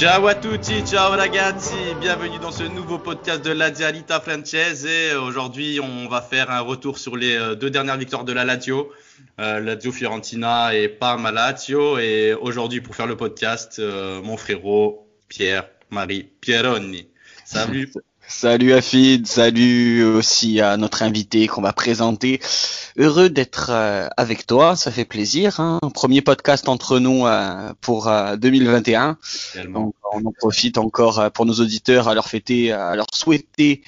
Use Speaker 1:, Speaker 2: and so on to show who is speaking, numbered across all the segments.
Speaker 1: Ciao à tutti, ciao ragazzi, bienvenue dans ce nouveau podcast de la Dialita Francese. Aujourd'hui, on va faire un retour sur les euh, deux dernières victoires de la Lazio, euh, Lazio Fiorentina et Parma Lazio. Et aujourd'hui, pour faire le podcast, euh, mon frérot Pierre-Marie Pieroni. Salut.
Speaker 2: Salut Afid, salut aussi à notre invité qu'on va présenter. Heureux d'être euh, avec toi, ça fait plaisir. Hein. Premier podcast entre nous euh, pour 2021. Euh, Donc, on en profite encore pour nos auditeurs à leur fêter, à leur souhaiter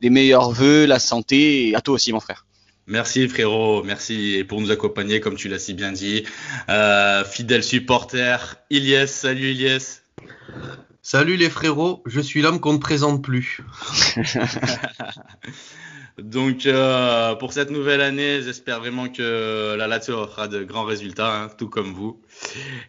Speaker 2: les meilleurs vœux, la santé et à toi aussi mon frère.
Speaker 1: Merci frérot, merci pour nous accompagner comme tu l'as si bien dit. fidèle supporter, Ilyes, salut Ilyes.
Speaker 3: Salut les frérots, je suis l'homme qu'on ne présente plus.
Speaker 1: Donc euh, pour cette nouvelle année, j'espère vraiment que la Lazio fera de grands résultats, hein, tout comme vous.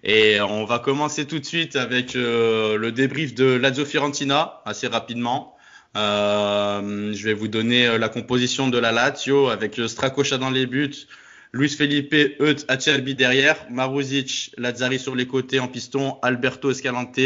Speaker 1: Et on va commencer tout de suite avec euh, le débrief de Lazio Fiorentina, assez rapidement. Euh, je vais vous donner la composition de la Lazio avec Strakosha dans les buts, Luis Felipe, Eut, Acerbi derrière, Maruzic, Lazzari sur les côtés en piston, Alberto Escalante,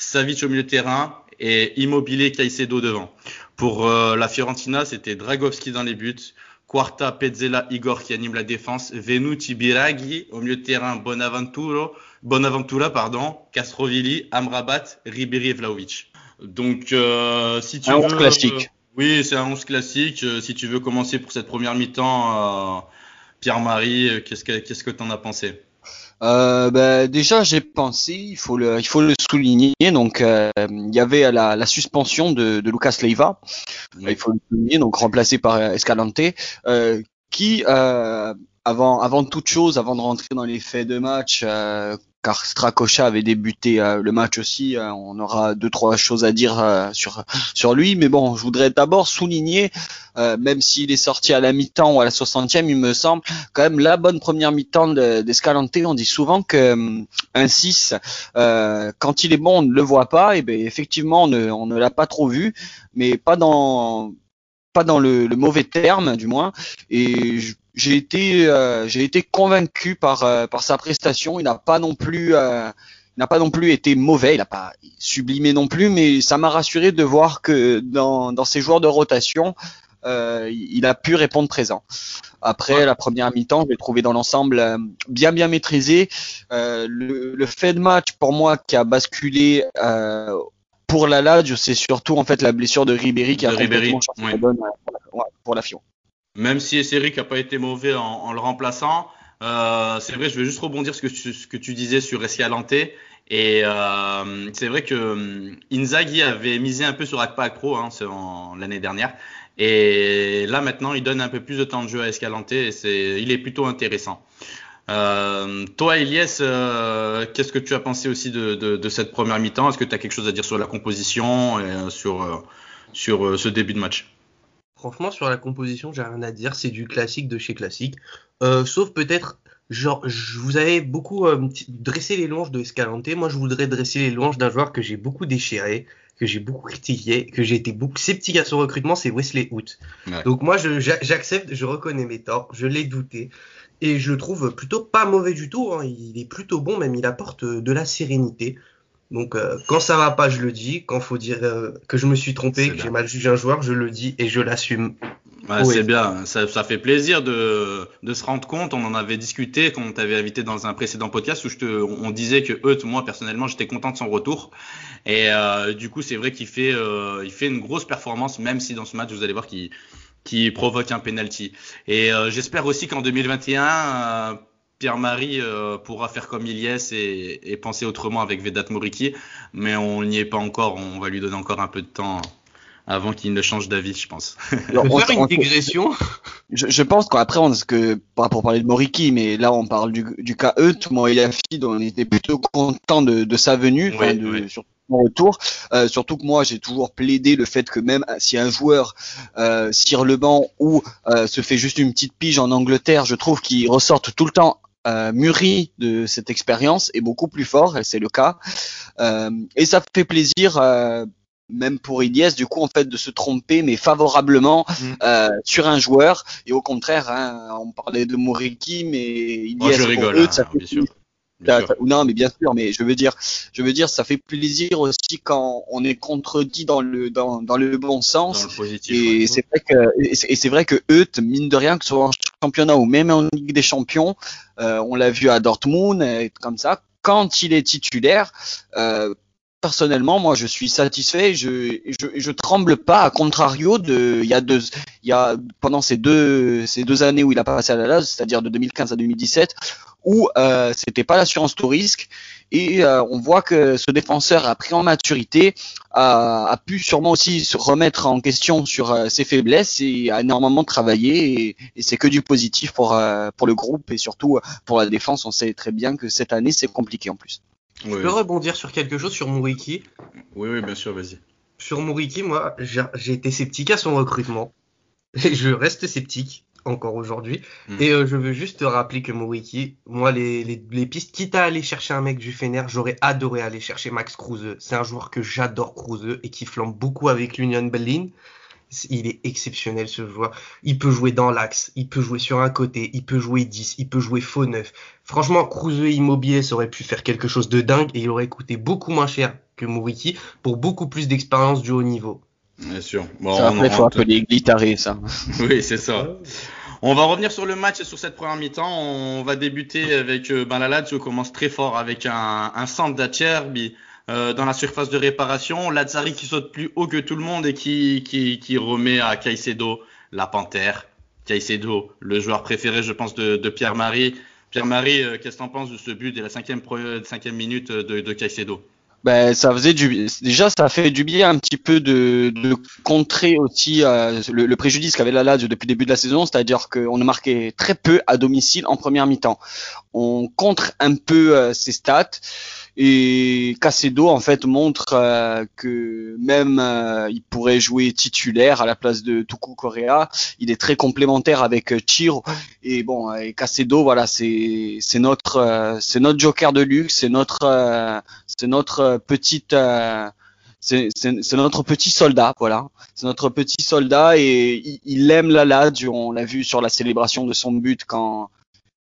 Speaker 1: Savic au milieu de terrain et Immobilier Caicedo devant. Pour euh, la Fiorentina, c'était Dragowski dans les buts, Quarta, Pezzella, Igor qui anime la défense, Venuti, Biraghi au milieu de terrain, Bonaventura, Bonaventura pardon, Castrovilli, Amrabat, Ribéry et Vlaovic. Donc, euh, si tu
Speaker 2: un
Speaker 1: veux,
Speaker 2: 11 classique.
Speaker 1: oui, c'est un 11 classique. Euh, si tu veux commencer pour cette première mi-temps, Pierre-Marie, qu'est-ce que qu'est-ce que t'en as pensé?
Speaker 2: Euh, ben, déjà j'ai pensé, il faut le, il faut le souligner. Donc euh, il y avait la, la suspension de, de Lucas Leiva, il faut le souligner, donc remplacé par Escalante, euh, qui euh, avant, avant toute chose, avant de rentrer dans les faits de match, euh, car Strakosha avait débuté euh, le match aussi. Euh, on aura deux trois choses à dire euh, sur lui, mais bon, je voudrais d'abord souligner, même s'il est sorti à la mi-temps ou à la 60e, il me semble quand même la bonne première mi-temps d'Escalante. on dit souvent que un 6, quand il est bon, on ne le voit pas. Et ben effectivement, on ne, l'a pas trop vu, mais pas dans pas dans le, mauvais terme du moins. J'ai été euh, j'ai été convaincu par euh, par sa prestation. Il n'a pas non plus euh, n'a pas non plus été mauvais. Il n'a pas sublimé non plus, mais ça m'a rassuré de voir que dans dans ses joueurs de rotation, il a pu répondre présent. Après la première mi-temps, je l'ai trouvé dans l'ensemble bien bien maîtrisé. Le, le, fait de match pour moi qui a basculé pour la Lazio, c'est surtout en fait la blessure de Ribéry qui a
Speaker 1: Ribéry,
Speaker 2: oui. pour, la, pour la Fion.
Speaker 1: Même si Esseric n'a pas été mauvais en, le remplaçant, euh, c'est vrai, je vais juste rebondir sur ce que tu, disais sur Escalante. Et euh, c'est vrai que hum, Inzaghi avait misé un peu sur Akpa Pro hein, l'année dernière. Et là maintenant, il donne un peu plus de temps de jeu à Escalante et il est plutôt intéressant. Euh, toi, Elias, qu'est-ce que tu as pensé aussi de, cette première mi-temps? Est-ce que tu as quelque chose à dire sur la composition et sur ce début de match?
Speaker 3: Franchement, sur la composition, j'ai rien à dire. C'est du classique de chez classique. Euh, sauf peut-être, genre, je vous avais beaucoup euh, dressé les louanges de Escalante. Moi, je voudrais dresser les louanges d'un joueur que j'ai beaucoup déchiré, que j'ai beaucoup critiqué, que j'ai été beaucoup sceptique à son recrutement, c'est Wesley Hoot. Ouais. Donc moi, j'accepte, je reconnais mes torts, je l'ai douté. Et je le trouve plutôt pas mauvais du tout. Hein. Il est plutôt bon, même il apporte de la sérénité. Donc euh, quand ça va pas, je le dis. Quand faut dire euh, que je me suis trompé, que j'ai mal jugé un joueur, je le dis et je l'assume.
Speaker 1: Ouais, c'est bien, ça, ça, fait plaisir de, de, se rendre compte. On en avait discuté quand on t'avait invité dans un précédent podcast où je te, on disait que eux, moi personnellement, j'étais content de son retour. Et euh, du coup, c'est vrai qu'il fait, euh, il fait une grosse performance, même si dans ce match, vous allez voir qu'il qui provoque un penalty. Et euh, j'espère aussi qu'en 2021 Pierre-Marie euh, pourra faire comme Iliès et, et, penser autrement avec Vedat Moriki, mais on n'y est pas encore. On va lui donner encore un peu de temps avant qu'il ne change d'avis, je pense.
Speaker 3: Alors, on faire une digression?
Speaker 2: Je, je, pense qu'après, on que pas pour parler de Moriki, mais là on parle du, du cas Eut. Moi, il a fille, on était plutôt content de, de sa venue,
Speaker 1: oui,
Speaker 2: de,
Speaker 1: oui.
Speaker 2: sur mon retour. Euh, surtout que moi, j'ai toujours plaidé le fait que même si un joueur euh, cire le banc ou euh, se fait juste une petite pige en Angleterre, je trouve qu'il ressorte tout le temps euh, mûri de cette expérience est beaucoup plus fort, et c'est le cas. Euh, et ça fait plaisir, euh, même pour Iliès, du coup, en fait, de se tromper, mais favorablement
Speaker 1: Mm.
Speaker 2: sur un joueur. Et au contraire, hein, on parlait de Moriki, mais Iliès,
Speaker 1: Moi, je rigole,
Speaker 2: eux,
Speaker 1: hein,
Speaker 2: ça fait
Speaker 1: bien sûr.
Speaker 2: non, mais bien sûr, mais je veux dire, je veux dire, ça fait plaisir aussi quand on est contredit dans le dans, dans le bon sens. Dans le positif, et c'est vrai que et c'est vrai que eux, mine de rien, que ce soit en championnat ou même en Ligue des Champions, euh, on l'a vu à Dortmund, et comme ça, quand il est titulaire. Euh, personnellement, moi, je suis satisfait. Je, je, je tremble pas, à contrario de, il y a deux, il y a pendant ces deux, ces deux années où il a passé à la LAS, c'est-à-dire de 2015 à 2017, où euh, c'était pas l'assurance tout risque et euh, on voit que ce défenseur a pris en maturité, a, a pu sûrement aussi se remettre en question sur euh, ses faiblesses et a énormément travaillé et, et c'est que du positif pour euh, pour le groupe et surtout pour la défense. On sait très bien que cette année c'est compliqué en plus.
Speaker 3: Je peux rebondir sur quelque chose sur Mouriki
Speaker 1: Oui, oui, bien sûr, vas-y.
Speaker 3: Sur Mouriki, moi, j'ai été sceptique à son recrutement. Et je reste sceptique encore aujourd'hui. Hmm. Et euh, je veux juste te rappeler que Mouriki, moi, les, les, les, pistes, quitte à aller chercher un mec du Fener, j'aurais adoré aller chercher Max Kruse. C'est un joueur que j'adore, Kruse, et qui flambe beaucoup avec l'Union Berlin il est exceptionnel ce joueur. Il peut jouer dans l'axe, il peut jouer sur un côté, il peut jouer 10, il peut jouer faux neuf. Franchement, Kruse Immobilier aurait pu faire quelque chose de dingue et il aurait coûté beaucoup moins cher que Mouriki pour beaucoup plus d'expérience du haut niveau.
Speaker 1: Bien sûr.
Speaker 2: Bon, ça on, faut appeler ça.
Speaker 1: oui, c'est ça. On va revenir sur le match et sur cette première mi-temps. On va débuter avec euh, ben, la Lazio commence très fort avec un, un centre d'Acerbi euh, dans la surface de réparation. Lazzari qui saute plus haut que tout le monde et qui, qui, qui remet à Caicedo la panthère. Caicedo, le joueur préféré, je pense, de, de Pierre-Marie. Pierre-Marie, euh, qu'est-ce que tu en penses de ce but dès la cinquième, cinquième minute de, de Caicedo?
Speaker 2: Ben, ça faisait du déjà ça fait du bien un petit peu de, de contrer aussi euh, le, préjudice qu'avait la Lazio depuis le début de la saison, c'est-à-dire qu'on a marqué très peu à domicile en première mi-temps. On contre un peu ses stats. Et Casedo en fait montre euh, que même euh, il pourrait jouer titulaire à la place de Tuku Correa. Il est très complémentaire avec Chiro. Et bon, et Casedo, voilà, c'est c'est notre euh, c'est notre joker de luxe, c'est notre c'est notre petite c'est notre petit soldat, voilà. C'est notre petit soldat et il, il aime la Lazio. On l'a vu sur la célébration de son but quand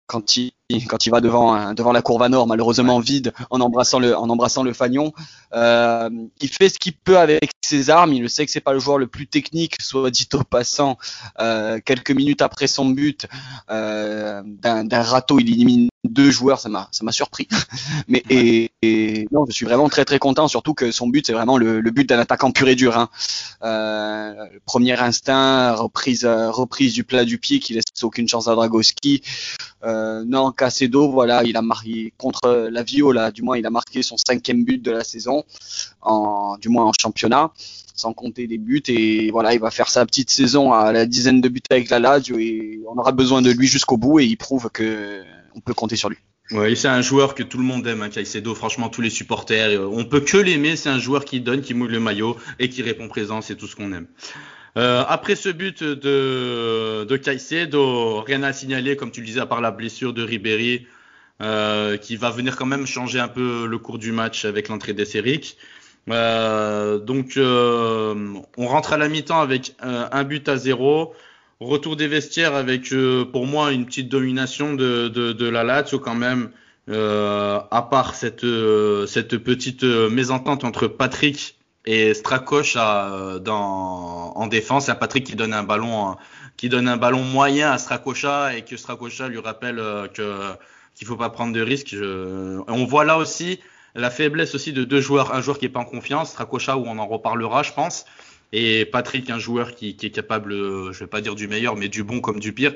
Speaker 2: quand il quand il va devant devant la courbe à nord malheureusement vide en embrassant le en embrassant le fanion euh, il fait ce qu'il peut avec ses armes. Il le sait que c'est pas le joueur le plus technique soit dit au passant. Euh, quelques minutes après son but euh, d'un râteau il élimine deux joueurs. Ça m'a ça m'a surpris. Mais et, non je suis vraiment très très content surtout que son but c'est vraiment le, le, but d'un attaquant pur et dur hein. Premier instinct reprise reprise du plat du pied qui laisse aucune chance à Dragowski euh, non, voilà, il a marqué contre la Viola, du moins il a marqué son cinquième but de la saison, du moins en championnat, sans compter des buts. Et voilà, il va faire sa petite saison à la dizaine de buts avec la Lazio et on aura besoin de lui jusqu'au bout et il prouve que on peut compter sur lui.
Speaker 1: Oui, c'est un joueur que tout le monde aime, hein. Franchement, tous les supporters, euh, on peut que l'aimer. C'est un joueur qui donne, qui mouille le maillot et qui répond présent. C'est tout ce qu'on aime. Euh, après ce but de, de Caicedo, rien à signaler, comme tu le disais, à part la blessure de Ribéry, euh, qui va venir quand même changer un peu le cours du match avec l'entrée d'Esseric. Euh, donc, euh, on rentre à la mi-temps avec euh, un but à zéro. Retour des vestiaires avec, euh, pour moi, une petite domination de, de, de la Lazio quand même. à part cette, cette petite mésentente entre Patrick et dans, en défense, il y a Patrick qui donne un ballon, qui donne un ballon moyen à Strakosha et que Strakosha lui rappelle euh, que qu'il faut pas prendre de risques. On voit là aussi la faiblesse aussi de deux joueurs, un joueur qui est pas en confiance, Strakosha où on en reparlera, je pense, et Patrick, un joueur qui, qui est capable, je vais pas dire du meilleur, mais du bon comme du pire.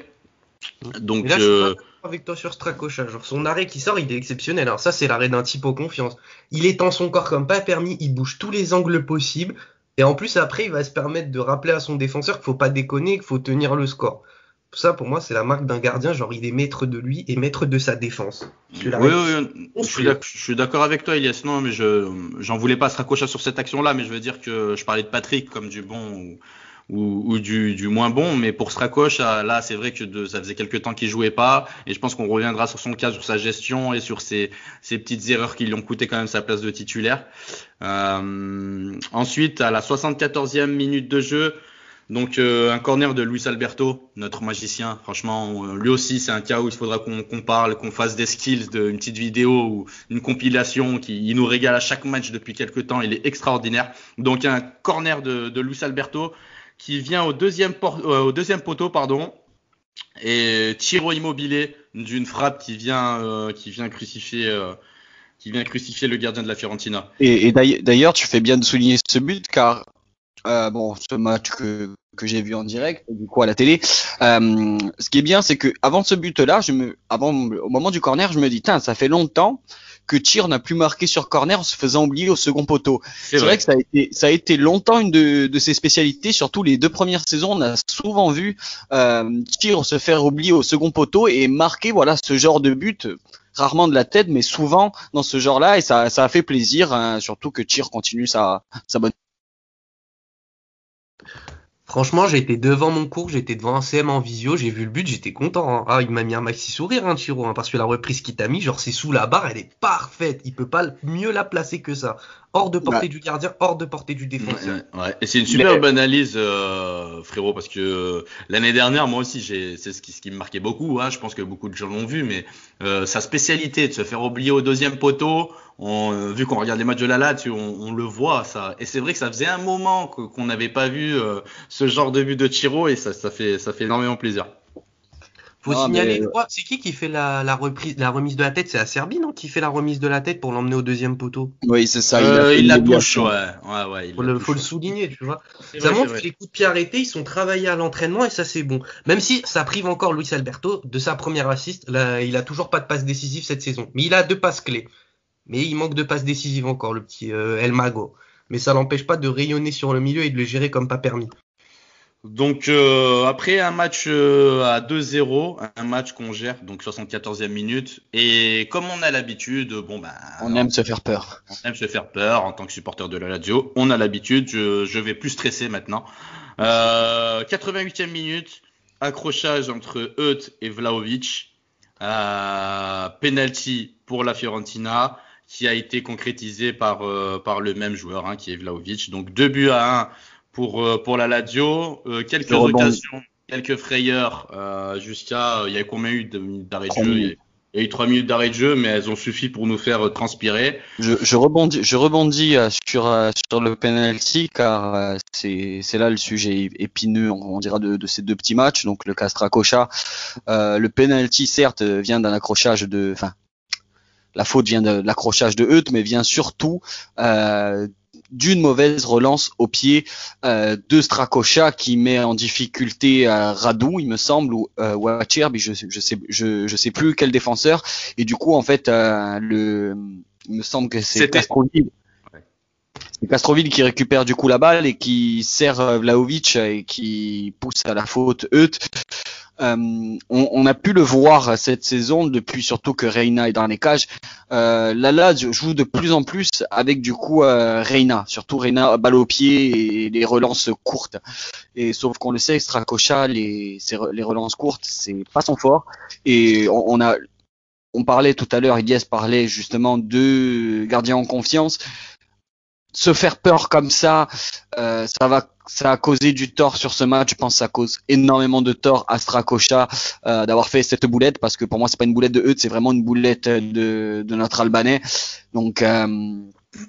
Speaker 3: Donc, là, euh... avec toi sur Strakosha. Genre, son arrêt qui sort, il est exceptionnel. Alors, ça, c'est l'arrêt d'un type au confiance. Il étend son corps comme pas permis, il bouge tous les angles possibles. Et en plus, après, il va se permettre de rappeler à son défenseur qu'il faut pas déconner, qu'il faut tenir le score. Ça, pour moi, c'est la marque d'un gardien. Genre, il est maître de lui et maître de sa défense.
Speaker 1: Oui, oui, je suis d'accord avec toi, Elias. Non, mais je j'en voulais pas Strakosha sur cette action-là, mais je veux dire que je parlais de Patrick comme du bon ou, ou du, du, moins bon. Mais pour Strakosch, là, c'est vrai que de, ça faisait quelques temps qu'il jouait pas. Et je pense qu'on reviendra sur son cas, sur sa gestion et sur ses, ses petites erreurs qui lui ont coûté quand même sa place de titulaire. Euh, ensuite, à la 74e minute de jeu, Donc un corner de Luis Alberto, notre magicien. Franchement, lui aussi c'est un cas où il faudra qu'on parle, qu'on fasse des skills, de, une petite vidéo ou une compilation qui il nous régale à chaque match depuis quelques temps. Il est extraordinaire. Donc un corner de, de Luis Alberto qui vient au deuxième, au deuxième poteau, pardon, et tiro immobilier d'une frappe qui vient, euh, qui vient crucifier, euh, qui vient crucifier le gardien de la Fiorentina.
Speaker 2: Et, d'ailleurs, tu fais bien de souligner ce but car euh, bon, ce match que, que j'ai vu en direct, du coup à la télé. ce qui est bien, c'est que avant ce but-là, je me, avant au moment du corner, je me dis, ça fait longtemps que Tir n'a plus marqué sur corner en se faisant oublier au second poteau. C'est vrai. que ça a été, ça a été longtemps une de, de ses spécialités. Surtout les deux premières saisons, on a souvent vu euh, Tir se faire oublier au second poteau et marquer voilà ce genre de but rarement de la tête, mais souvent dans ce genre-là, et ça, ça a fait plaisir, hein, surtout que Tir continue sa, sa bonne
Speaker 3: Franchement, j'étais devant mon cours, j'étais devant un CM en visio, j'ai vu le but, j'étais content. Hein. Ah, il m'a mis un maxi sourire, hein, Chiro, hein, parce que la reprise qu'il t'a mis, genre c'est sous la barre, elle est parfaite. Il peut pas mieux la placer que ça hors de portée du gardien, hors de portée du défenseur.
Speaker 1: Ouais, Et c'est une superbe analyse, euh, frérot, parce que euh, l'année dernière, moi aussi, c'est ce qui, ce qui me marquait beaucoup. Hein, je pense que beaucoup de gens l'ont vu, mais euh, sa spécialité de se faire oublier au deuxième poteau, on, vu qu'on regarde les matchs de la LAT, on, on, le voit ça. Et c'est vrai que ça faisait un moment qu'on n'avait pas vu ce genre de but de Tiro, et ça, ça fait, ça fait énormément plaisir.
Speaker 3: Faut signaler, c'est qui qui fait la, la, reprise, la remise de la tête? C'est la Serbie, non? Qui fait la remise de la tête pour l'emmener au deuxième poteau?
Speaker 2: Oui, c'est ça.
Speaker 1: il, la touche, ouais. ouais, ouais
Speaker 3: il faut, le, faut le, souligner, tu vois. Ça montre que les coups de pied arrêtés, ils sont travaillés à l'entraînement et ça, c'est bon. Même si ça prive encore Luis Alberto de sa première assist, là, il a toujours pas de passe décisive cette saison. Mais il a deux passes clés. Mais il manque de passes décisives encore, le petit euh, El Mago. Mais ça l'empêche pas de rayonner sur le milieu et de le gérer comme pas permis.
Speaker 1: Donc euh, après un match euh, à 2-0, un match qu'on gère, donc 74e minute, et comme on a l'habitude, bon ben,
Speaker 2: on aime se faire peur.
Speaker 1: On aime se faire peur en tant que supporter de la Lazio. On a l'habitude, je, je vais plus stresser maintenant. Euh, 88e minute, accrochage entre Eut et Vlaovic, euh, penalty pour la Fiorentina, qui a été concrétisé par euh, par le même joueur, hein, qui est Vlaovic. Donc 2 buts à 1 pour, euh, pour la Lazio. Euh, quelques occasions, quelques frayeurs euh, jusqu'à. Il y a combien eu d'arrêt de jeu? il y a eu trois minutes d'arrêt de jeu, mais elles ont suffi pour nous faire transpirer.
Speaker 2: Je, je rebondis, je rebondis sur, sur le penalty car c'est là le sujet épineux, on, dira, de, de, ces deux petits matchs. Donc le Castracocha, euh, le penalty certes vient d'un accrochage de, enfin, la faute vient de, l'accrochage de Euth, mais vient surtout euh, d'une mauvaise relance au pied euh, de Stracocha qui met en difficulté euh, Radou, il me semble, ou euh, Wacherb, je, je sais je, je sais plus quel défenseur. Et du coup, en fait, le, il me semble que c'est Castroville. C'est Castroville qui récupère du coup la balle et qui sert Vlaovic et qui pousse à la faute Euth. Euh, on, a pu le voir cette saison depuis surtout que Reina est dans les cages. Euh, Lala joue de plus en plus avec du coup euh, Reina, surtout Reina balle au pied et les relances courtes. Et sauf qu'on le sait, Stracocha, les, les relances courtes, c'est pas son fort. Et on, on a on parlait tout à l'heure, Ilias parlait justement de gardien en confiance se faire peur comme ça, euh, ça va, ça a causé du tort sur ce match. Je pense que ça cause énormément de tort à Strakosha euh, d'avoir fait cette boulette parce que pour moi c'est pas une boulette de Eudes, c'est vraiment une boulette de, de notre Albanais. Donc, euh,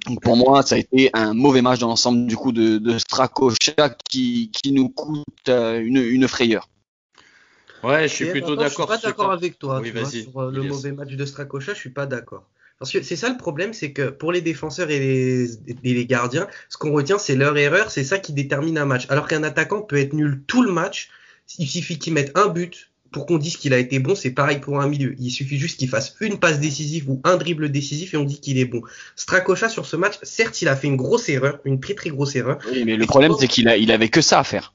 Speaker 2: donc, pour moi ça a été un mauvais match dans l'ensemble du coup de, de Strakosha qui, qui nous coûte euh, une, une frayeur.
Speaker 1: Ouais, je suis plutôt d'accord.
Speaker 3: Je suis pas d'accord avec toi tu vois, sur le mauvais match de Strakosha, je suis pas d'accord. Parce que c'est ça le problème, c'est que pour les défenseurs et les, gardiens, ce qu'on retient, c'est leur erreur, c'est ça qui détermine un match. Alors qu'un attaquant peut être nul tout le match, il suffit qu'il mette un but pour qu'on dise qu'il a été bon, c'est pareil pour un milieu. Il suffit juste qu'il fasse une passe décisive ou un dribble décisif et on dit qu'il est bon. Stracocha sur ce match, certes, il a fait une grosse erreur, une très très grosse erreur.
Speaker 2: Oui, mais le problème, c'est qu'il avait que ça à faire.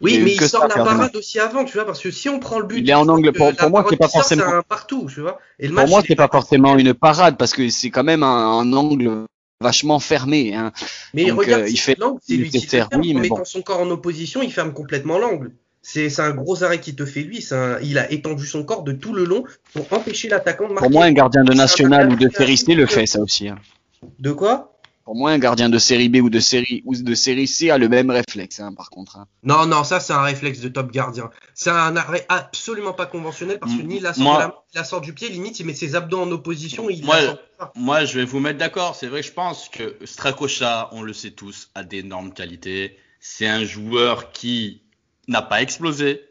Speaker 3: Oui, mais il sort la parade aussi avant, tu vois, parce que si on prend le but,
Speaker 2: il est en angle. Pour, pour moi, c'est pas forcément
Speaker 3: un partout, tu vois.
Speaker 2: Et le pour moi, c'est pas forcément une parade parce que c'est quand même un, un angle vachement fermé. Hein.
Speaker 3: Mais Donc, regarde, euh, il fait l'angle, c'est lui qui ferme, oui, en mettant son corps en opposition, il ferme complètement l'angle. C'est un gros arrêt qui te fait lui. Un, il a étendu son corps de tout le long pour empêcher l'attaquant de marquer.
Speaker 2: Pour moi, un gardien de national ou de Ferricé le fait ça aussi. Hein.
Speaker 3: De quoi?
Speaker 2: Pour moi, un gardien de série B ou de série ou de série C a le même réflexe, hein, par contre. hein.
Speaker 3: Non, non, ça c'est un réflexe de top gardien. C'est un arrêt absolument pas conventionnel parce que ni la sort,
Speaker 1: moi-
Speaker 3: la, sort du pied, limite il met ses abdos en opposition et il
Speaker 1: Moi,
Speaker 3: la sort pas.
Speaker 1: Moi, je vais vous mettre d'accord. C'est vrai que je pense que Strakosha, on le sait tous, a d'énormes qualités. C'est un joueur qui n'a pas explosé.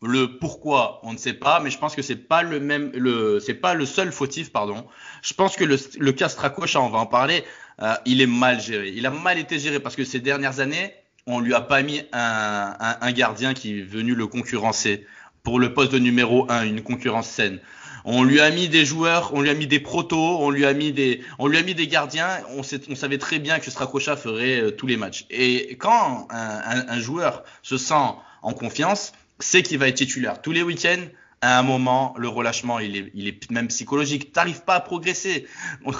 Speaker 1: Le pourquoi, on ne sait pas, mais je pense que c'est pas le même, le, c'est pas le seul fautif, pardon. Je pense que le, le cas Strakosha, on va en parler, euh, il est mal géré. Il a mal été géré parce que ces dernières années, on lui a pas mis un, un, un gardien qui est venu le concurrencer pour le poste de numéro 1, une concurrence saine. On lui a mis des joueurs, on lui a mis des protos, on lui a mis des, on lui a mis des gardiens. On, sait- on savait très bien que Strakosha ferait euh, tous les matchs. Et quand un, un- un joueur se sent en confiance, c'est qu'il va être titulaire tous les week-ends. À un moment, le relâchement, il est, il est même psychologique. T'arrives pas à progresser.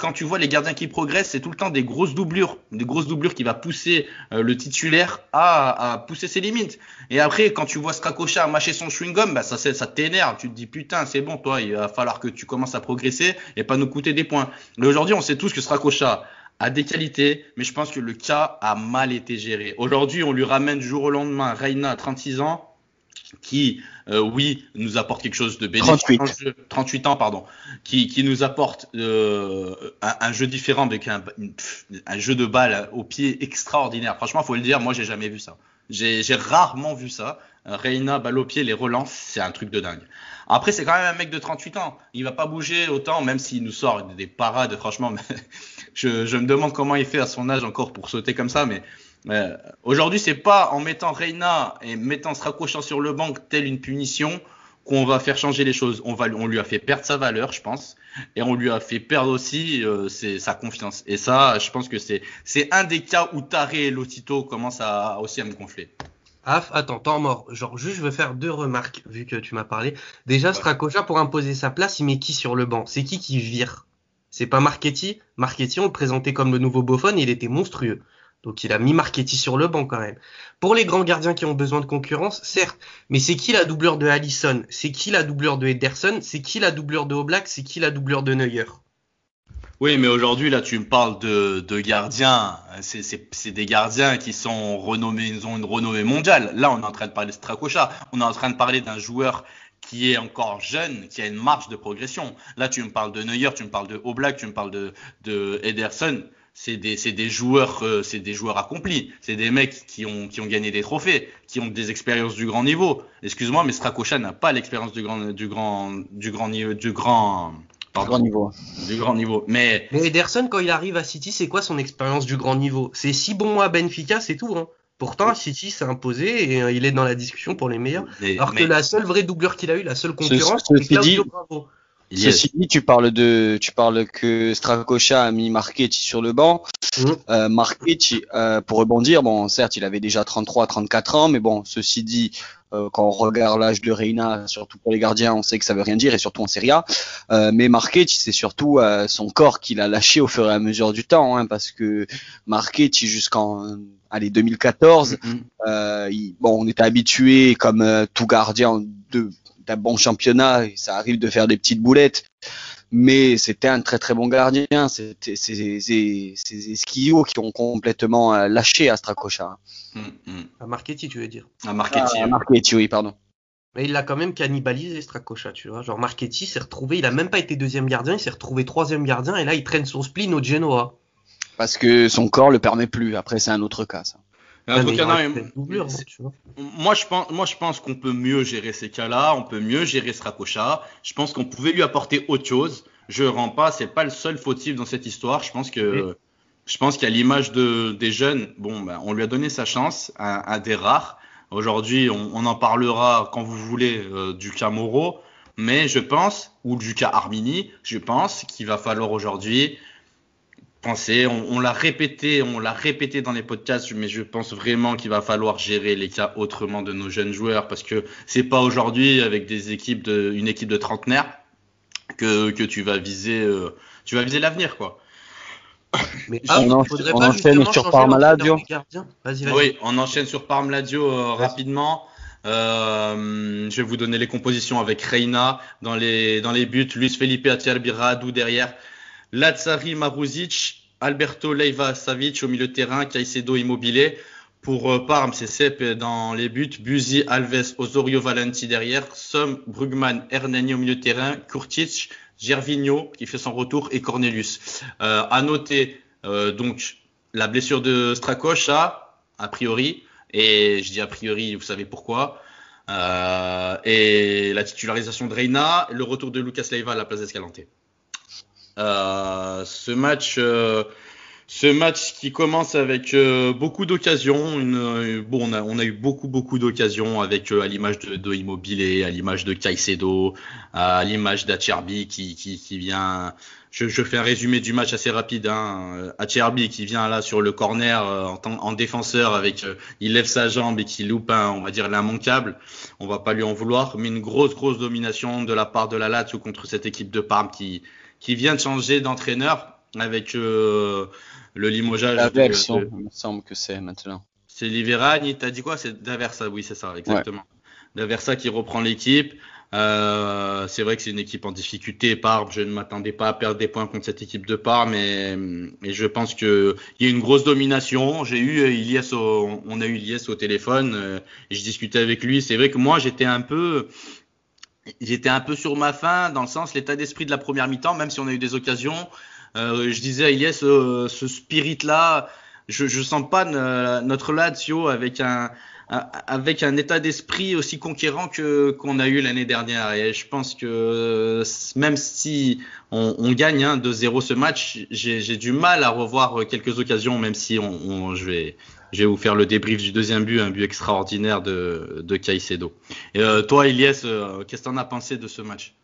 Speaker 1: Quand tu vois les gardiens qui progressent, c'est tout le temps des grosses doublures, des grosses doublures qui va pousser euh, le titulaire à, à pousser ses limites. Et après, quand tu vois Strakosha mâcher son chewing-gum, bah ça, ça t'énerve. Tu te dis, putain, c'est bon, toi, il va falloir que tu commences à progresser et pas nous coûter des points. Mais aujourd'hui, on sait tous que Strakosha a des qualités, mais je pense que le cas a mal été géré. Aujourd'hui, on lui ramène du jour au lendemain Reina, 36 ans, qui, euh, oui, nous apporte quelque chose de bénéfique.
Speaker 2: 38.
Speaker 1: dans le jeu. 38 ans, pardon. Qui, qui nous apporte euh, un, un jeu différent avec un, un jeu de balle au pied extraordinaire. Franchement, faut le dire, moi, j'ai jamais vu ça. J'ai rarement vu ça. Reina, balle au pied, les relances, c'est un truc de dingue. Après, c'est quand même un mec de 38 ans. Il va pas bouger autant, même s'il nous sort des parades. Franchement, je, je me demande comment il fait à son âge encore pour sauter comme ça. Mais euh, aujourd'hui, c'est pas en mettant Reina et mettant Strakosha sur le banc telle une punition qu'on va faire changer les choses. On, va, on lui a fait perdre sa valeur, je pense, et on lui a fait perdre aussi euh, ses- sa confiance. Et ça, je pense que c'est un des cas où Taré et Lotito commencent à, aussi à me gonfler.
Speaker 3: Af, attends, temps mort. Genre, juste, je veux faire deux remarques, vu que tu m'as parlé. Déjà, Strakosha, pour imposer sa place, il met qui sur le banc? C'est qui qui vire? C'est pas Marchetti? Marchetti, on le présentait comme le nouveau Buffon, il était monstrueux. Donc, il a mis Marchetti sur le banc quand même. Pour les grands gardiens qui ont besoin de concurrence, certes, mais c'est qui la doubleur de Allison? C'est qui la doubleur de Ederson? C'est qui la doubleur de Oblak? C'est qui la doubleur de Neuer?
Speaker 1: Oui, mais aujourd'hui, là, tu me parles de, gardiens. C'est des gardiens qui sont renommés, ils ont une renommée mondiale. Là, on est en train de parler de Strakosha. On est en train de parler d'un joueur qui est encore jeune, qui a une marge de progression. Là, tu me parles de Neuer, tu me parles de Oblak, tu me parles de, de Ederson. C'est des, c'est des joueurs, euh, c'est des joueurs accomplis. C'est des mecs qui ont, qui ont gagné des trophées, qui ont des expériences du grand niveau. Excuse-moi, mais Strakosha n'a pas l'expérience du grand, du grand, du grand niveau, du grand, pardon,
Speaker 2: Grand niveau.
Speaker 1: du grand niveau. Mais
Speaker 3: Mais Ederson, quand il arrive à City, c'est quoi son expérience du grand niveau? C'est bons mois à Benfica, c'est tout. Hein. Pourtant, City s'est imposé et euh, il est dans la discussion pour les meilleurs.
Speaker 1: Mais-
Speaker 3: Alors
Speaker 1: mais
Speaker 3: que la seule vraie doubleur qu'il a eu, la seule concurrence, c'est Claudio
Speaker 2: dit-
Speaker 3: Bravo.
Speaker 2: Ceci dit, tu parles de, tu parles que Strakosha a mis Marchetti sur le banc.
Speaker 3: Mhm.
Speaker 2: Euh, Marchetti, euh, pour rebondir, bon, certes, il avait déjà 33, 34 ans, mais bon, ceci dit, euh, quand on regarde l'âge de Reina, surtout pour les gardiens, on sait que ça veut rien dire, et surtout en Serie A. Euh, mais Marchetti, c'est surtout euh, son corps qu'il a lâché au fur et à mesure du temps, hein, parce que Marchetti, jusqu'en, allez, 2014,
Speaker 1: Mhm.
Speaker 2: euh, il- bon, on était habitué, comme tout gardien de d'un bon championnat, et ça arrive de faire des petites boulettes, mais c'était un très très bon gardien. C'était c'est Esquillo qui ont complètement euh, lâché Astrakosha.
Speaker 1: Mhm. Mhm.
Speaker 3: À Marchetti, tu veux dire.
Speaker 1: À Marchetti.
Speaker 2: Ah, Marchetti, oui, pardon.
Speaker 3: Mais il l'a quand même cannibalisé, Strakosha, tu vois. Genre, Marchetti s'est retrouvé, il a même pas été deuxième gardien, il s'est retrouvé troisième gardien, et là, il traîne son spleen au Genoa.
Speaker 2: Parce que son corps le permet plus. Après, c'est un autre cas. Ça.
Speaker 1: Non, mais-
Speaker 3: doublure, hein,
Speaker 1: c'est-
Speaker 3: tu vois.
Speaker 1: moi je pense, moi je pense qu'on peut mieux gérer ces cas-là, on peut mieux gérer Strakosha. Je pense qu'on pouvait lui apporter autre chose. Je rends pas, c'est pas le seul fautif dans cette histoire. Je pense que, je pense qu'à l'image de des jeunes, bon, ben, on lui a donné sa chance, un, un des rares. Aujourd'hui, on, on en parlera quand vous voulez euh, du cas Moro, mais je pense, ou du cas Armini, je pense qu'il va falloir aujourd'hui penser, on, on l'a répété, on l'a répété dans les podcasts, mais je pense vraiment qu'il va falloir gérer les cas autrement de nos jeunes joueurs parce que c'est pas aujourd'hui avec des équipes de, une équipe de trentenaires que, que tu vas viser, euh, tu vas viser l'avenir quoi.
Speaker 3: Mais
Speaker 2: On
Speaker 3: ah, faudrait
Speaker 2: on
Speaker 3: pas
Speaker 2: enchaîne sur
Speaker 3: changer
Speaker 2: Parmalat,
Speaker 3: l'entraîneur
Speaker 2: Dio
Speaker 3: du gardien Vas-y, vas-y.
Speaker 1: Oui, on enchaîne sur Parmladio euh, rapidement. Euh, je vais vous donner les compositions avec Reina dans les, dans les buts, Luis Felipe Atiarbira, Radu derrière, Lazzari Maruzic, Alberto Leiva Savic au milieu de terrain, Caicedo Immobilier. Pour euh, Parme, c'est Sepp dans les buts, Buzi, Alves, Osorio Valenti derrière, Somme, Brugman, Hernani au milieu de terrain, Kurtic, Gervinho qui fait son retour et Cornelius. Euh, à noter euh, donc la blessure de Stracocha, a priori, et je dis a priori, vous savez pourquoi. Euh, et la titularisation de Reina, le retour de Lucas Leiva à la place d'Escalante. Euh, ce match, euh, ce match qui commence avec euh, beaucoup d'occasions. Bon, on a, eu beaucoup, beaucoup d'occasions avec à l'image de, de Immobilier, à l'image de Caicedo, à l'image d'Acherbi qui, qui, vient. Je, fais un résumé du match assez rapide. Hein. Acherbi qui vient là sur le corner en, en, défenseur avec, il lève sa jambe et qui loupe un, on va dire l'immanquable. On va pas lui en vouloir, mais une grosse, grosse domination de la part de la Lazio contre cette équipe de Parme qui qui vient de changer d'entraîneur avec euh, le limogeage.
Speaker 2: La version, il me semble que c'est maintenant.
Speaker 1: C'est Liverani, t'as dit quoi? C'est Daversa, oui, c'est ça, exactement. Ouais. Daversa qui reprend l'équipe. Euh, c'est vrai que c'est une équipe en difficulté. Parme, je ne m'attendais pas à perdre des points contre cette équipe de Parme, mais, mais je pense qu'il y a une grosse domination. J'ai eu Ilias, au, on a eu Ilias au téléphone, euh, et je discutais avec lui. C'est vrai que moi, j'étais un peu, j'étais un peu sur ma faim dans le sens l'état d'esprit de la première mi-temps, même si on a eu des occasions. Euh, je disais à Ilias, ce, ce spirit-là, je, je sens pas notre Lazio avec un état d'esprit aussi conquérant que qu'on a eu l'année dernière. Et je pense que même si on, gagne hein, 2-0 ce match, j'ai du mal à revoir quelques occasions, même si on je vais je vais vous faire le débrief du deuxième but, un but extraordinaire de, Caicedo. Et euh, toi, Elias, euh, qu'est-ce que tu en as pensé de ce match?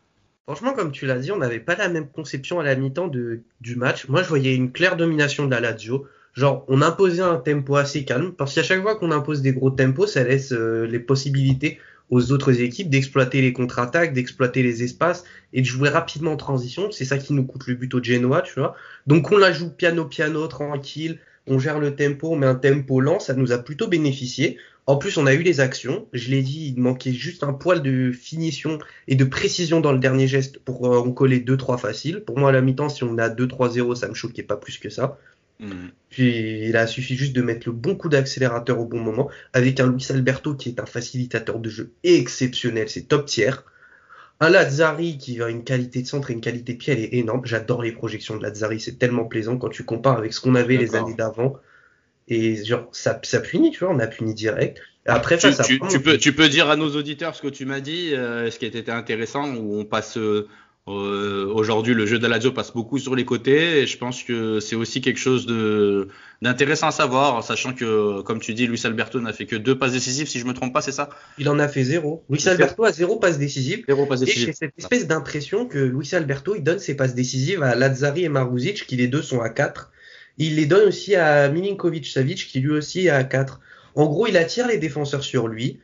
Speaker 3: Franchement, comme tu l'as dit, on n'avait pas la même conception à la mi-temps du match. Moi, je voyais une claire domination de la Lazio. Genre, on imposait un tempo assez calme, parce qu'à chaque fois qu'on impose des gros tempos, ça laisse euh, les possibilités aux autres équipes d'exploiter les contre-attaques, d'exploiter les espaces et de jouer rapidement en transition. C'est ça qui nous coûte le but au Genoa, tu vois. Donc on la joue piano-piano, tranquille, on gère le tempo, on met un tempo lent, ça nous a plutôt bénéficié. En plus, on a eu les actions. Je l'ai dit, il manquait juste un poil de finition et de précision dans le dernier geste pour euh, en coller 2-3 faciles. Pour moi, à la mi-temps, si on a 2-3-0, ça me choquait pas plus que ça. Mmh. Puis, il a suffi juste de mettre le bon coup d'accélérateur au bon moment avec un Luis Alberto qui est un facilitateur de jeu exceptionnel, c'est top tiers. Un Lazzari qui a une qualité de centre et une qualité de pied, elle est énorme. J'adore les projections de Lazzari, c'est tellement plaisant quand tu compares avec ce qu'on avait les années d'avant. Et genre, ça, ça punit, tu vois, on a puni direct.
Speaker 1: Après, tu, ça, tu, tu, peux, tu peux dire à nos auditeurs ce que tu m'as dit, euh, ce qui été intéressant, où on passe euh, euh, Aujourd'hui, le jeu de la Lazio passe beaucoup sur les côtés et je pense que c'est aussi quelque chose d'intéressant à savoir, sachant que, comme tu dis, Luis Alberto n'a fait que deux passes décisives, si je me trompe pas, c'est ça?
Speaker 3: Il en a fait zéro. Luis Alberto a zéro passe décisive.
Speaker 1: Zéro passe décisive.
Speaker 3: Et j'ai cette espèce d'impression que Luis Alberto, il donne ses passes décisives à Lazzari et Maruzic, qui les deux sont à 4. Il les donne aussi à Milinkovic Savic, qui lui aussi est à 4. En gros, il attire les défenseurs sur lui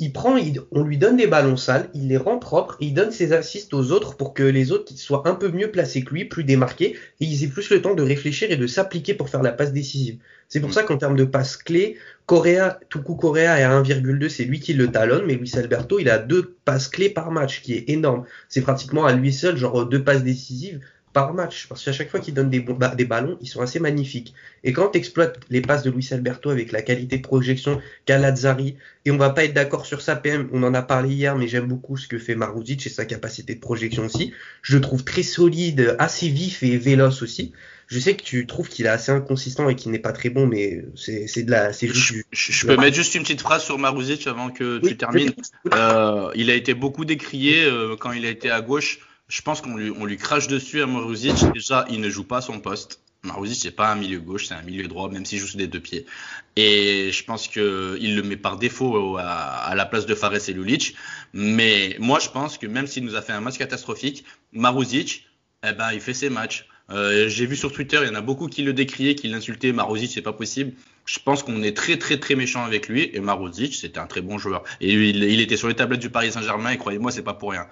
Speaker 3: il prend, on lui donne des ballons sales, il les rend propres, il donne ses assists aux autres pour que les autres soient un peu mieux placés que lui, plus démarqués, et ils aient plus le temps de réfléchir et de s'appliquer pour faire la passe décisive. C'est pour mm. ça qu'en termes de passe clé, Correa, Tuku Correa est à 1,2, c'est lui qui le talonne, mais Luis Alberto, il a deux passes clés par match, qui est énorme. C'est pratiquement à lui seul, genre deux passes décisives par match, parce qu'à chaque fois qu'il donne des, des, ballons, ils sont assez magnifiques. Et quand tu exploites les passes de Luis Alberto avec la qualité de projection qu'a Lazzari, et on va pas être d'accord sur sa PM, on en a parlé hier, mais j'aime beaucoup ce que fait Maruzic et sa capacité de projection aussi. Je le trouve très solide, assez vif et véloce aussi. Je sais que tu trouves qu'il est assez inconsistant et qu'il n'est pas très bon, mais c'est de la.
Speaker 1: Je, je, je peux mettre juste une petite phrase sur Maruzic avant que tu termines. Euh, il a été beaucoup décrié euh, quand il a été à gauche je pense qu'on lui, on lui crache dessus à Maruzic. Déjà, il ne joue pas son poste. Maruzic, c'est pas un milieu gauche, c'est un milieu droit, même s'il joue sur des deux pieds. Et je pense que il le met par défaut à, à la place de Fares et Lulic. Mais moi, je pense que même s'il nous a fait un match catastrophique, Maruzic, eh ben, il fait ses matchs. Euh, J'ai vu sur Twitter, il y en a beaucoup qui le décriaient, qui l'insultaient. Maruzic, c'est pas possible. Je pense qu'on est très très très méchant avec lui. Et Maruzic, c'était un très bon joueur. Et il, il était sur les tablettes du Paris Saint-Germain. Et croyez-moi, c'est pas pour rien.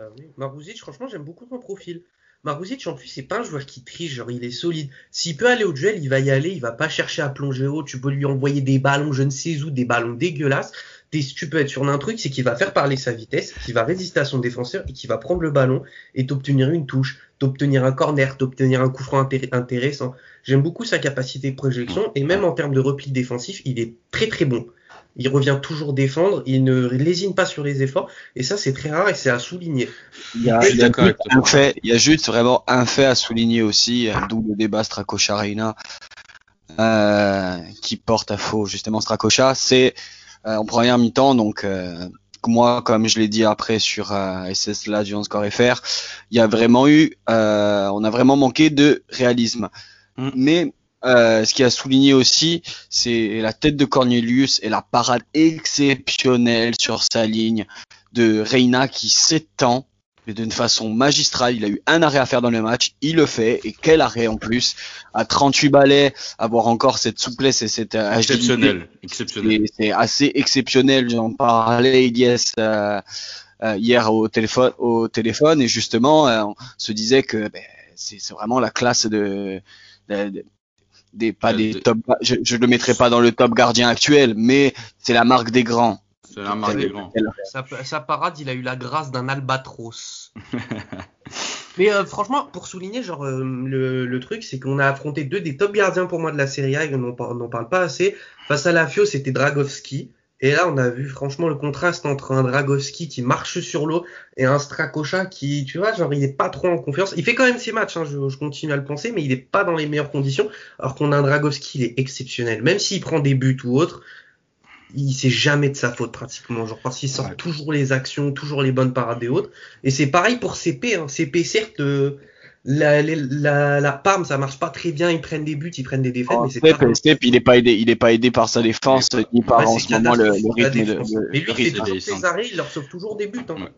Speaker 3: Bah oui. Maruzic, franchement, j'aime beaucoup son profil. Maruzic, en plus, c'est pas un joueur qui triche, genre il est solide. S'il peut aller au duel, il va y aller, il va pas chercher à plonger haut. Tu peux lui envoyer des ballons, je ne sais où, des ballons dégueulasses. tu peux être sûr d'un truc, c'est qu'il va faire parler sa vitesse, qu'il va résister à son défenseur et qu'il va prendre le ballon et t'obtenir une touche, t'obtenir un corner, t'obtenir un coup franc intéressant. J'aime beaucoup sa capacité de projection et même en termes de repli défensif, il est très très bon. Il revient toujours défendre, il ne lésine pas sur les efforts et ça c'est très rare et c'est à souligner.
Speaker 2: Il y a, il y a un fait, il y a juste vraiment un fait à souligner aussi, d'où le débat Stracocha-Reina euh, qui porte à faux justement Stracocha, c'est euh, en première mi-temps donc euh, moi, comme je l'ai dit après sur euh, SS Score FR, il y a vraiment eu, euh, on a vraiment manqué de réalisme. Mm. Mais euh, ce qui a souligné aussi, c'est la tête de Cornelius et la parade exceptionnelle sur sa ligne de Reina qui s'étend d'une façon magistrale. Il a eu un arrêt à faire dans le match, il le fait, et quel arrêt en plus, à 38 balais, avoir encore cette souplesse et cette
Speaker 1: exceptionnel, exceptionnel.
Speaker 2: C'est assez exceptionnel. J'en parlais Elias euh, euh, hier au téléphone, au téléphone, et justement, euh, on se disait que ben, c'est vraiment la classe de, de, des pas des top je, je le mettrai pas dans le top gardien actuel mais c'est la marque des grands.
Speaker 1: C'est la marque des grands.
Speaker 3: sa, parade il a eu la grâce d'un albatros. Mais euh, franchement pour souligner genre euh, le, le, truc c'est qu'on a affronté deux des top gardiens pour moi de la série A et on n'en parle pas assez. Face à la Fio c'était Dragovski et là, on a vu franchement le contraste entre un Dragowski qui marche sur l'eau et un Strakocha qui, tu vois, genre il est pas trop en confiance. Il fait quand même ses matchs, hein, je, continue à le penser, mais il est pas dans les meilleures conditions. Alors qu'on a un Dragowski, il est exceptionnel. Même s'il prend des buts ou autre, il sait jamais de sa faute pratiquement, genre parce qu'il sort toujours les actions, toujours les bonnes parades et autres. Et c'est pareil pour CP. Hein. CP certes. Euh, la, la, la Parme, ça marche pas très bien. Ils prennent des buts, ils prennent des défaites. Oh, mais
Speaker 2: c'est pas... Step, il est pas aidé, il est pas aidé par sa défense ni par en ce moment le, le, rythme. De,
Speaker 3: mais lui, il fait ses arrêts, il leur sauve toujours des buts. Hein.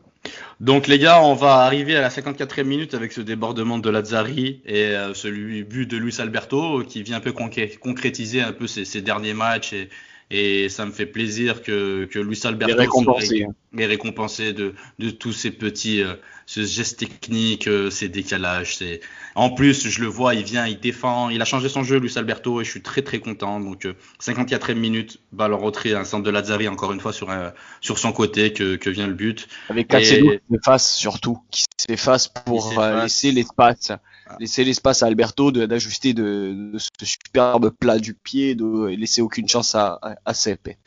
Speaker 1: Donc les gars, on va arriver à la 54e minute avec ce débordement de Lazzari et euh, celui but de Luis Alberto qui vient un peu concrétiser un peu ses, ses derniers matchs et, et ça me fait plaisir que, que Luis Alberto
Speaker 2: est récompensé,
Speaker 1: est récompensé de, de tous ces petits euh, ce geste technique, euh, ces décalages. C'est en plus je le vois, il vient, il défend, il a changé son jeu Luis Alberto et je suis très très content. Donc euh, 54e minute, balle en retrait, un centre de Lazzari encore une fois sur un, sur son côté que, que vient le but.
Speaker 2: Avec Cancelo qui s'efface surtout, qui s'efface pour euh, laisser l'espace laisser l'espace à Alberto d'ajuster de, de, ce superbe plat du pied, de laisser aucune chance à, à, à CP.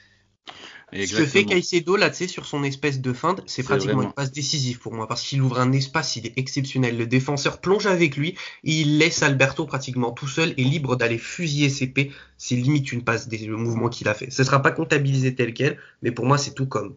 Speaker 3: Ce que fait Caicedo là, tu sais, sur son espèce de feinte, c'est pratiquement une passe décisive pour moi parce qu'il ouvre un espace, il est exceptionnel. Le défenseur plonge avec lui, et il laisse Alberto pratiquement tout seul et libre d'aller fusiller CP. C'est limite une passe, le mouvement qu'il a fait. Ce sera pas comptabilisé tel quel, mais pour moi c'est tout comme.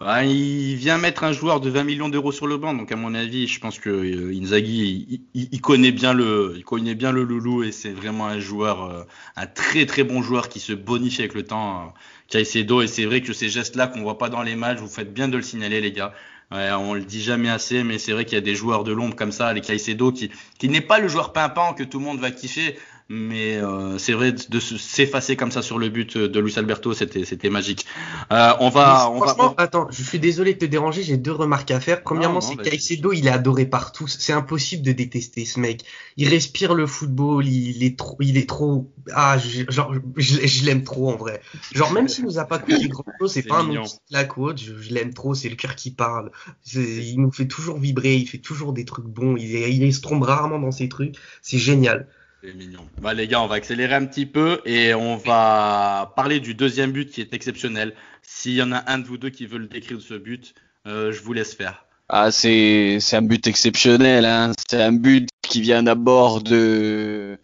Speaker 1: Bah, il vient mettre un joueur de 20 millions d'euros sur le banc, donc à mon avis, je pense que euh, Inzaghi, il, connaît bien le, il connaît bien le loulou et c'est vraiment un joueur, euh, un très très bon joueur qui se bonifie avec le temps. Euh, Caicedo et c'est vrai que ces gestes-là qu'on voit pas dans les matchs, vous faites bien de le signaler les gars. Ouais, on le dit jamais assez, mais c'est vrai qu'il y a des joueurs de l'ombre comme ça, les Caicedo, qui, qui n'est pas le joueur pimpant que tout le monde va kiffer, mais euh, c'est vrai de s'effacer comme ça sur le but de Luis Alberto, c'était c'était magique. Euh, on va, on
Speaker 3: franchement, attends, je suis désolé de te déranger, j'ai deux remarques à faire. Premièrement, c'est Caicedo, il est adoré par tous. C'est impossible de détester ce mec. Il respire le football, il, est trop, il est trop. Ah, je, genre, je, l'aime trop en vrai. Genre même s'il nous a pas coûté grand chose, c'est pas un nom la côte. Je, je l'aime trop, c'est le cœur qui parle. Il nous fait toujours vibrer, il fait toujours des trucs bons. Il, il, il se trompe rarement dans ses trucs. C'est génial.
Speaker 1: C'est mignon. Bah, les gars, on va accélérer un petit peu et on va parler du deuxième but qui est exceptionnel. S'il y en a un de vous deux qui veut le décrire ce but, euh, je vous laisse faire.
Speaker 2: Ah, c'est, c'est un but exceptionnel. Hein. C'est un but qui vient d'abord de.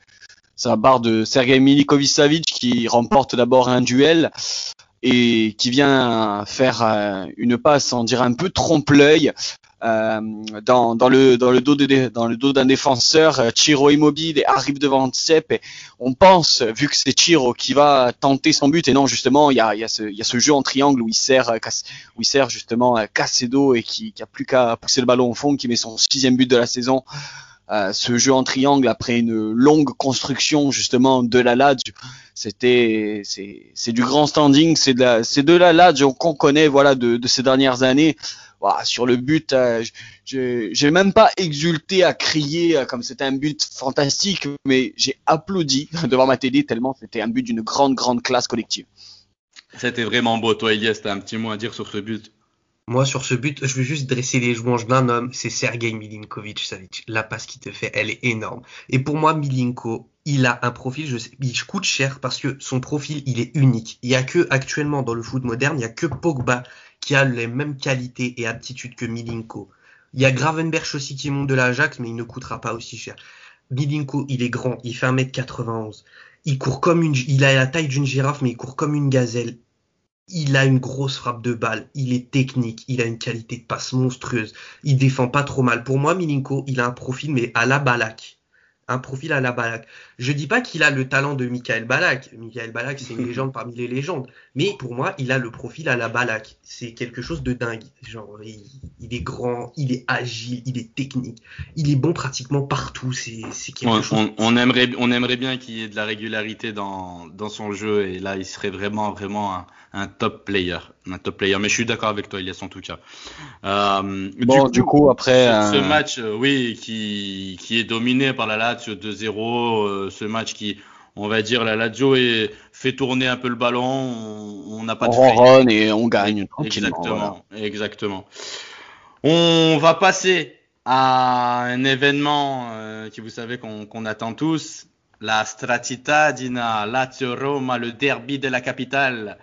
Speaker 2: C'est la barre de Sergei Milikovic-Savic qui remporte d'abord un duel et qui vient faire euh, une passe, on dirait un peu trompe-l'œil, euh, dans, le, dos d'un défenseur, euh, Chiro immobile arrive devant Tsep on pense, vu que c'est Chiro qui va tenter son but, et non justement il y a, ce, jeu en triangle où il sert, euh, où il sert justement Casedo et qui, qui a plus qu'à pousser le ballon au fond, qui met son sixième but de la saison. Ce jeu en triangle après une longue construction justement de la Lazio, c'était c'est, du grand standing, c'est de la c'est qu'on connaît voilà de ces dernières années sur le but, euh, j'ai même pas exulté à crier euh, comme c'était un but fantastique, mais j'ai applaudi devant ma télé tellement c'était un but d'une grande, grande classe collective.
Speaker 1: C'était vraiment beau, toi, Elias. T'as un petit mot à dire sur ce but?
Speaker 3: Moi, sur ce but, je veux juste dresser les louanges d'un homme, c'est Sergei Milinkovic Savic. La passe qu'il te fait, elle est énorme. Et pour moi, Milinko, il a un profil, je sais, il coûte cher parce que son profil, il est unique. Il y a que, actuellement, dans le foot moderne, il y a que Pogba qui a les mêmes qualités et aptitudes que Milinko. Il y a Gravenberch aussi qui monte de l'Ajax, mais il ne coûtera pas aussi cher. Milinko, il est grand, il fait 1m91. Il court comme une, il a la taille d'une girafe, mais il court comme une gazelle il a une grosse frappe de balle, il est technique, il a une qualité de passe monstrueuse, il défend pas trop mal. Pour moi, Milinko, il a un profil mais à la Balak un profil à la Balak. Je dis pas qu'il a le talent de Michael Balak. Michael Balak, c'est une légende parmi les légendes. Mais pour moi, il a le profil à la Balak. C'est quelque chose de dingue. Genre, il, est grand, il est agile, il est technique. Il est bon pratiquement partout. C'est, quelque
Speaker 1: on, chose. On, aimerait, on aimerait bien qu'il y ait de la régularité dans, dans son jeu. Et là, il serait vraiment, vraiment un, un top player. Un top player. Mais je suis d'accord avec toi, Elias, en tout cas.
Speaker 2: Euh, bon, du coup, après.
Speaker 1: Ce, match, euh, oui, qui, qui est dominé par la Lazio 2-0. Euh, ce match qui, on va dire, la Lazio est, fait tourner un peu le ballon. On n'a pas de.
Speaker 2: On et on gagne.
Speaker 1: Exactement. Exactement. On va passer à un événement qui, vous savez, qu'on attend tous. La Stratita Dina Lazio Roma, le derby de la capitale.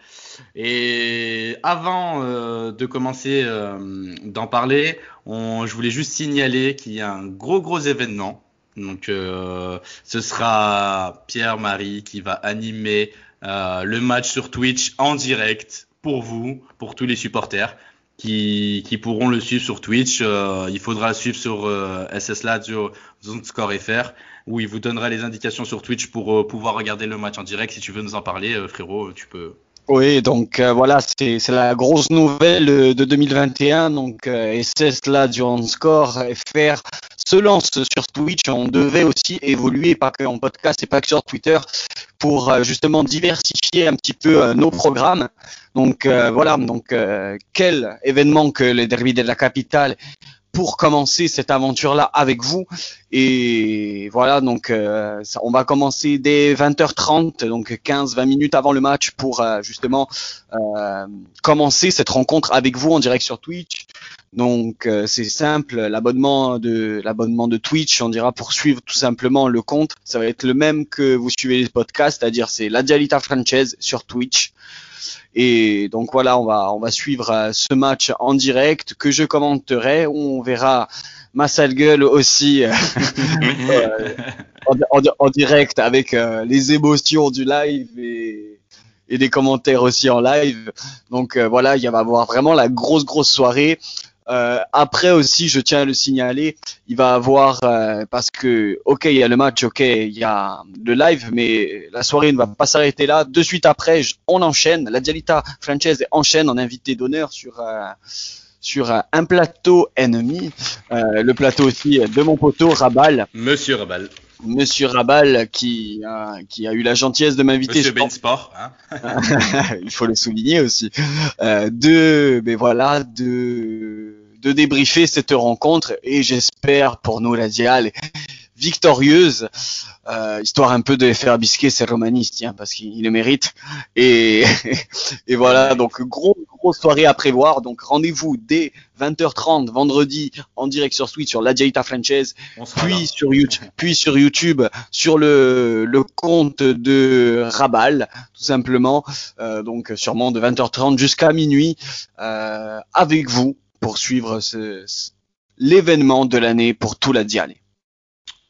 Speaker 1: Et avant euh, de commencer euh, d'en parler, je voulais juste signaler qu'il y a un gros gros événement. Donc euh, ce sera Pierre-Marie qui va animer le match sur Twitch en direct pour vous, pour tous les supporters. Qui, pourront le suivre sur Twitch. il faudra le suivre sur SS Lazio Score FR où il vous donnera les indications sur Twitch pour pouvoir regarder le match en direct. Si tu veux nous en parler, frérot, tu peux,
Speaker 2: oui, donc euh, voilà, c'est la grosse nouvelle de 2021. Donc euh, SS là, durant score FR se lance sur Twitch. On devait aussi évoluer, pas que podcast et pas que sur Twitter, pour euh, justement diversifier un petit peu euh, nos programmes. Donc voilà, donc quel événement que les Derby de la capitale pour commencer cette aventure-là avec vous. Et voilà, donc euh, on va commencer dès 20h30, donc 15-20 minutes avant le match pour euh, justement euh, commencer cette rencontre avec vous en direct sur Twitch. Donc c'est simple, l'abonnement de l'abonnement de Twitch, on dira pour suivre tout simplement le compte, ça va être le même que vous suivez les podcasts, c'est-à-dire c'est la Dialita Franchise sur Twitch. Et donc voilà, on va, on va suivre euh, ce match en direct que je commenterai. On verra ma sale gueule aussi euh, en, direct avec euh, les émotions du live et, et, des commentaires aussi en live. Donc voilà, il va y avoir vraiment la grosse grosse soirée. Euh, après aussi, je tiens à le signaler, il va avoir euh, parce que ok, il y a le match, ok, il y a le live, mais la soirée ne va pas s'arrêter là. De suite après, on enchaîne. La Dialita Franchise enchaîne en invité d'honneur sur euh, sur un plateau ennemi, le plateau aussi de mon poteau Rabal.
Speaker 1: Monsieur Rabal.
Speaker 2: Monsieur Rabal qui, qui a eu la gentillesse de m'inviter.
Speaker 1: Monsieur Ben Sport, hein
Speaker 2: il faut le souligner aussi. Euh, de, mais voilà, de de débriefer cette rencontre et j'espère pour nous la Dial victorieuse, euh, histoire un peu de faire bisquer ces romanistes, hein, parce qu'ils le méritent. Et, et voilà, donc gros, grosse soirée à prévoir. Donc rendez-vous dès 20h30 vendredi en direct sur Twitch sur la Diaita Franchise, puis sur YouTube, puis sur YouTube sur le, le compte de Rabal, tout simplement. Euh, donc sûrement de 20h30 jusqu'à minuit euh, avec vous pour suivre ce, l'événement de l'année pour tout la Diane.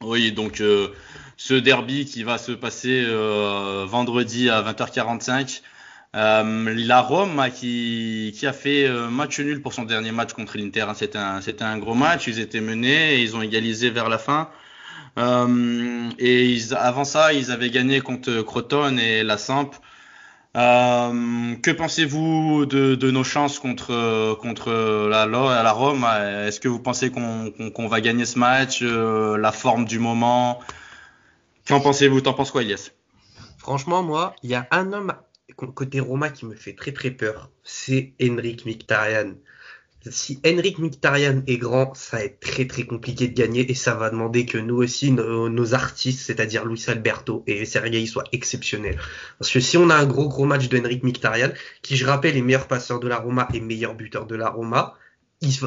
Speaker 1: Oui, donc euh, ce derby qui va se passer euh, vendredi à 20h45. Euh, la Rome qui, a fait match nul pour son dernier match contre l'Inter. Hein. C'était un, c'était un gros match. Ils étaient menés et ils ont égalisé vers la fin. et avant ça, ils avaient gagné contre Crotone et la Samp. Euh, que pensez-vous de, nos chances contre, contre la, la Rome? Est-ce que vous pensez qu'on va gagner ce match euh, La forme du moment? Qu'en pensez-vous? T'en penses quoi, Elias?
Speaker 3: Franchement, moi, il y a un homme côté Roma qui me fait très très peur. C'est Henrik Mkhitaryan. Si Henrik Mkhitaryan est grand, ça va être très très compliqué de gagner et ça va demander que nous aussi, nos, artistes, c'est-à-dire Luis Alberto et Sergei, soient exceptionnels. Parce que si on a un gros gros match de Henrik Mkhitaryan, qui je rappelle est meilleur passeur de la Roma et meilleur buteur de la Roma,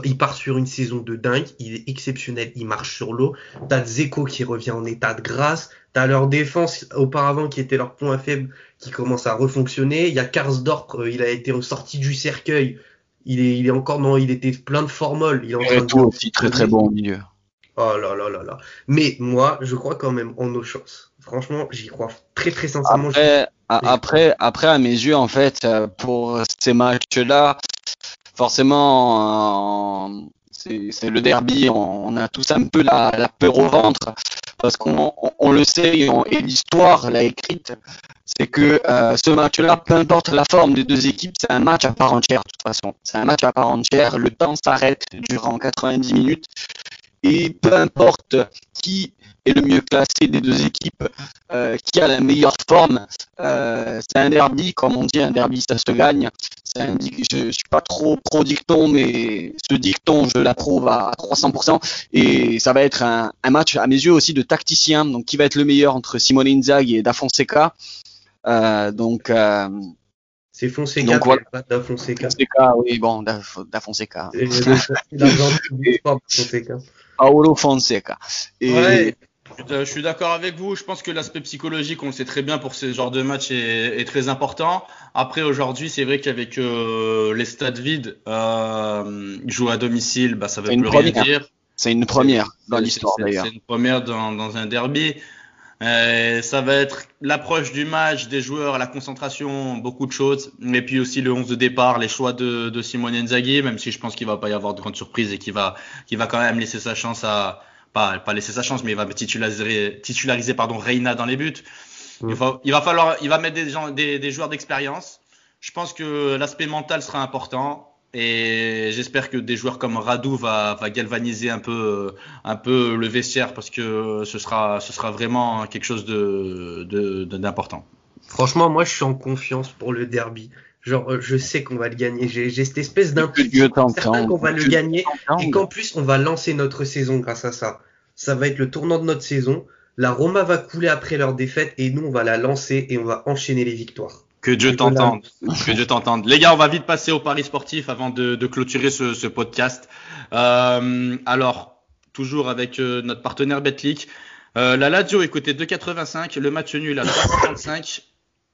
Speaker 3: il, part sur une saison de dingue, il est exceptionnel, il marche sur l'eau. T'as Zeko qui revient en état de grâce, t'as leur défense auparavant qui était leur point faible qui commence à refonctionner. Il y a Karsdorp, euh, il a été sorti du cercueil, il est, il est encore non, il était plein de formoles. Il est en
Speaker 2: train de... aussi très très bon au milieu.
Speaker 3: Oh là là là là. Mais moi, je crois quand même en nos chances. Franchement, j'y crois très très sincèrement.
Speaker 2: Après, après, après, à mes yeux, en fait, euh, pour ces matchs-là, forcément, euh, c'est le derby. On, a tous un peu la, la peur au ventre parce qu'on on, le sait et, et l'histoire l'a écrite. C'est que euh, ce match-là, peu importe la forme des deux équipes, c'est un match à part entière de toute façon. C'est un match à part entière. Le temps s'arrête durant 90 minutes et peu importe qui est le mieux classé des deux équipes, euh, qui a la meilleure forme. Euh, c'est un derby, comme on dit, un derby ça se gagne. Un, je, ne suis pas trop pro dicton, mais ce dicton je l'approuve à 300%. Et ça va être un, un, match à mes yeux aussi de tacticien. Donc qui va être le meilleur entre Simone Inzaghi et Da Fonseca. Euh, donc
Speaker 3: c'est Fonseca, donc, voilà. pas Da Fonseca.
Speaker 2: Fonseca. Oui, bon, Da, da Fonseca. Paolo Fonseca.
Speaker 1: Et, ouais. Je suis d'accord avec vous. Je pense que l'aspect psychologique, on le sait très bien pour ce genre de match, est, est très important. Après, aujourd'hui, c'est vrai qu'avec euh, les stades vides, euh, jouer à domicile, bah, ça veut plus rien dire.
Speaker 2: C'est une première dans l'histoire d'ailleurs.
Speaker 1: C'est une première dans, dans un derby. Euh, ça va être l'approche du match, des joueurs, la concentration, beaucoup de choses. Et puis aussi le 11 de départ, les choix de, de Simone Inzaghi, même si je pense qu'il va pas y avoir de grandes surprises et qu'il va, qu'il va quand même laisser sa chance à, pas, pas laisser sa chance, mais il va titulariser, titulariser pardon, Reina dans les buts. Il, va, il va falloir, il va mettre des, gens, des, des joueurs d'expérience. Je pense que l'aspect mental sera important. Et j'espère que des joueurs comme Radou va, va, galvaniser un peu, un peu le vestiaire parce que ce sera, ce sera vraiment quelque chose d'important.
Speaker 3: De, de, Franchement, moi, je suis en confiance pour le derby. Genre, je sais qu'on va le gagner. J'ai cette espèce d'intuition certain qu'on va le gagner et qu'en plus, on va lancer notre saison grâce à ça. Ça va être le tournant de notre saison. La Roma va couler après leur défaite et nous, on va la lancer et on va enchaîner les victoires.
Speaker 1: Que Dieu t'entende. Que Dieu t'entende. Les gars, on va vite passer au Paris sportif avant de, de clôturer ce, ce podcast. Euh, alors, toujours avec euh, notre partenaire Betclic. Euh, la Lazio est côté 2,85, le match nul à 3,35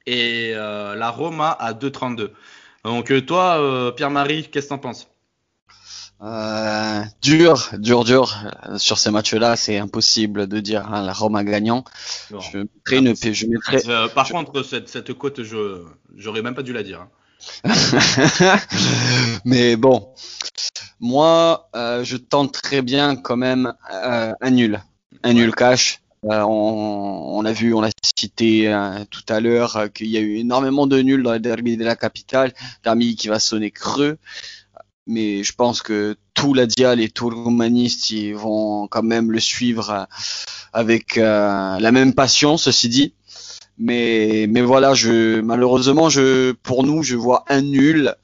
Speaker 1: et euh, la Roma à 2,32. Donc toi, Pierre-Marie, qu'est-ce que t'en penses?
Speaker 2: Euh, dur, dur, dur. Sur ces matchs-là, c'est impossible de dire hein, la Roma gagnant. Bon. Je mettrai une, je mettrai.
Speaker 1: Euh, par je... contre, cette, cette côte, je, j'aurais même pas dû la dire.
Speaker 2: Hein. Mais bon, moi, euh, je tente très bien quand même euh, un nul, un nul cash. Euh, on, on, a vu, on l'a cité tout à l'heure, qu'il y a eu énormément de nuls dans le derby de la capitale, derby qui va sonner creux mais je pense que tout la Dial et tout le romaniste ils vont quand même le suivre avec euh, la même passion, ceci dit. Mais, mais voilà, je, malheureusement, je, pour nous, je vois un nul,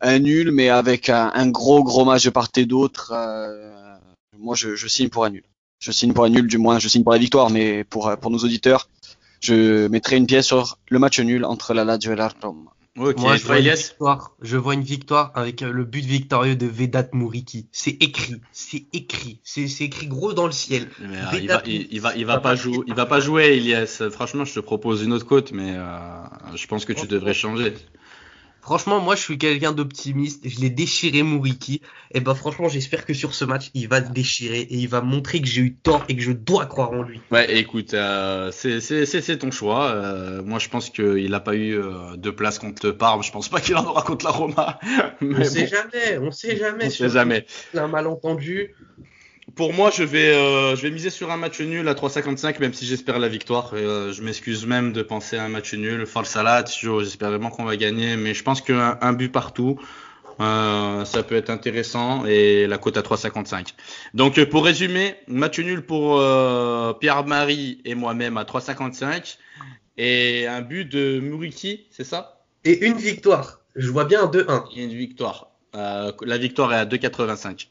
Speaker 2: un nul, mais avec un, un gros, gros match de part et d'autre. Euh, moi, je, signe pour un nul. Je signe pour un nul, du moins, je signe pour la victoire, mais pour, pour nos auditeurs, je mettrai une pièce sur le match nul entre la Lazio et la.
Speaker 3: Moi, je vois, victoire, je vois, une victoire avec le but victorieux de Vedat Mouriki. C'est écrit, c'est écrit, c'est écrit gros dans le ciel.
Speaker 1: Mais, euh, il, va, il, il, va, il, va, pas jouer, il va pas jouer, Elias. Franchement, je te propose une autre côte, mais euh, je pense que tu devrais changer.
Speaker 3: Franchement, moi, je suis quelqu'un d'optimiste. Je l'ai déchiré, Mouriki. Et ben, franchement, j'espère que sur ce match, il va déchirer et il va montrer que j'ai eu tort et que je dois croire en lui.
Speaker 1: Ouais, écoute, euh, c'est ton choix. Euh, moi, je pense qu'il n'a pas eu euh, de place contre Parme. Je pense pas qu'il en aura contre la Roma.
Speaker 3: Mais on sait jamais. On sait jamais.
Speaker 1: On sait jamais.
Speaker 3: Un malentendu.
Speaker 1: Pour moi, je vais, euh, je vais miser sur un match nul à 3,55, même si j'espère la victoire. Euh, je m'excuse même de penser à un match nul. False salade, j'espère vraiment qu'on va gagner, mais je pense qu'un un but partout, euh, ça peut être intéressant et la cote à 3,55. Donc, pour résumer, match nul pour Pierre-Marie et moi-même à 3,55 et un but de Muriki, c'est ça?
Speaker 3: Et une victoire. Je vois bien un 2-1.
Speaker 1: Et une victoire. La victoire est à 2,85.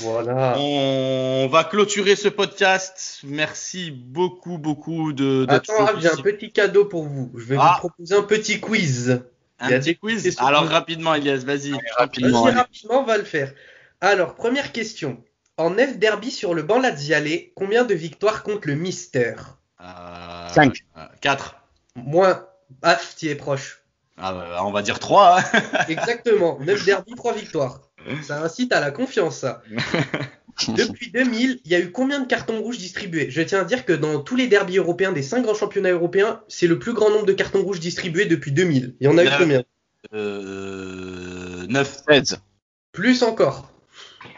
Speaker 3: Voilà.
Speaker 1: On va clôturer ce podcast. Merci beaucoup, beaucoup de.
Speaker 3: Attends, j'ai un petit cadeau pour vous. Je vais
Speaker 1: Ah.
Speaker 3: vous proposer un petit quiz.
Speaker 1: Un
Speaker 3: Il y a
Speaker 1: petit
Speaker 3: des
Speaker 1: quiz. Alors rapidement, Elias, vas-y.
Speaker 2: Rapidement.
Speaker 3: Vas-y,
Speaker 2: allez.
Speaker 3: rapidement, on va le faire. Alors, première question. En F derby sur le banc lazialé, combien de victoires compte le Mister?
Speaker 1: Euh,
Speaker 2: Cinq.
Speaker 1: 4.
Speaker 3: Moins. Ah, tu es proche.
Speaker 1: Ah, bah, on va dire 3.
Speaker 3: Exactement. 9 derby, 3 victoires. Ça incite à la confiance, ça. Depuis 2000, il y a eu combien de cartons rouges distribués? Je tiens à dire que dans tous les derbys européens des 5 grands championnats européens, c'est le plus grand nombre de cartons rouges distribués depuis 2000. Il y en a eu
Speaker 1: Neuf.
Speaker 3: combien?
Speaker 1: Euh, 9.
Speaker 2: 16,
Speaker 3: Plus encore.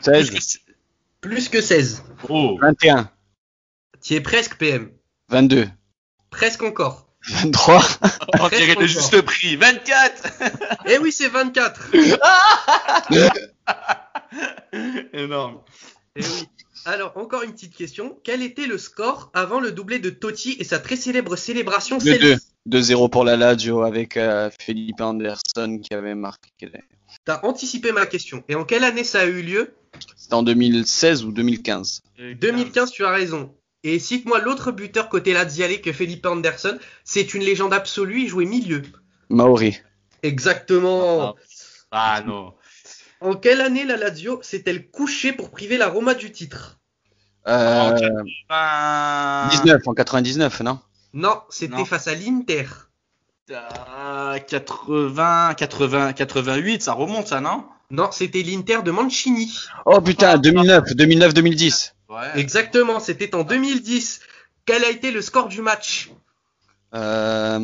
Speaker 2: 16,
Speaker 3: Plus que 16.
Speaker 1: Oh.
Speaker 2: 21,
Speaker 3: Tu es presque PM.
Speaker 2: 22,
Speaker 3: Presque encore.
Speaker 2: 23,
Speaker 1: On dirait le juste prix. 24.
Speaker 3: Eh oui, c'est 24.
Speaker 1: Énorme.
Speaker 3: Eh oui. Alors, encore une petite question. Quel était le score avant le doublé de Totti et sa très célèbre célébration
Speaker 2: 2-2.
Speaker 3: selfie
Speaker 2: 2-0 pour la Lazio avec euh, Felipe Anderson qui avait marqué.
Speaker 3: T'as anticipé ma question. Et en quelle année ça a eu lieu?
Speaker 2: C'était en 2016 ou 2015
Speaker 3: 2015, tu as raison. Et cite-moi l'autre buteur côté Laziale que Felipe Anderson. C'est une légende absolue, il jouait milieu.
Speaker 2: Maori.
Speaker 3: Exactement.
Speaker 1: Ah non.
Speaker 3: En quelle année la Lazio s'est-elle couchée pour priver la Roma du titre?
Speaker 2: Euh,
Speaker 1: Ben,
Speaker 2: 19 en 99, non?
Speaker 3: Non, c'était face à l'Inter.
Speaker 1: euh, 80, 80, 88, ça remonte ça, non?
Speaker 3: Non, c'était l'Inter de Mancini.
Speaker 2: Oh putain, 2009, 2009-2010.
Speaker 1: Ouais.
Speaker 3: Exactement, c'était en 2010. Quel a été le score du match?
Speaker 2: Euh,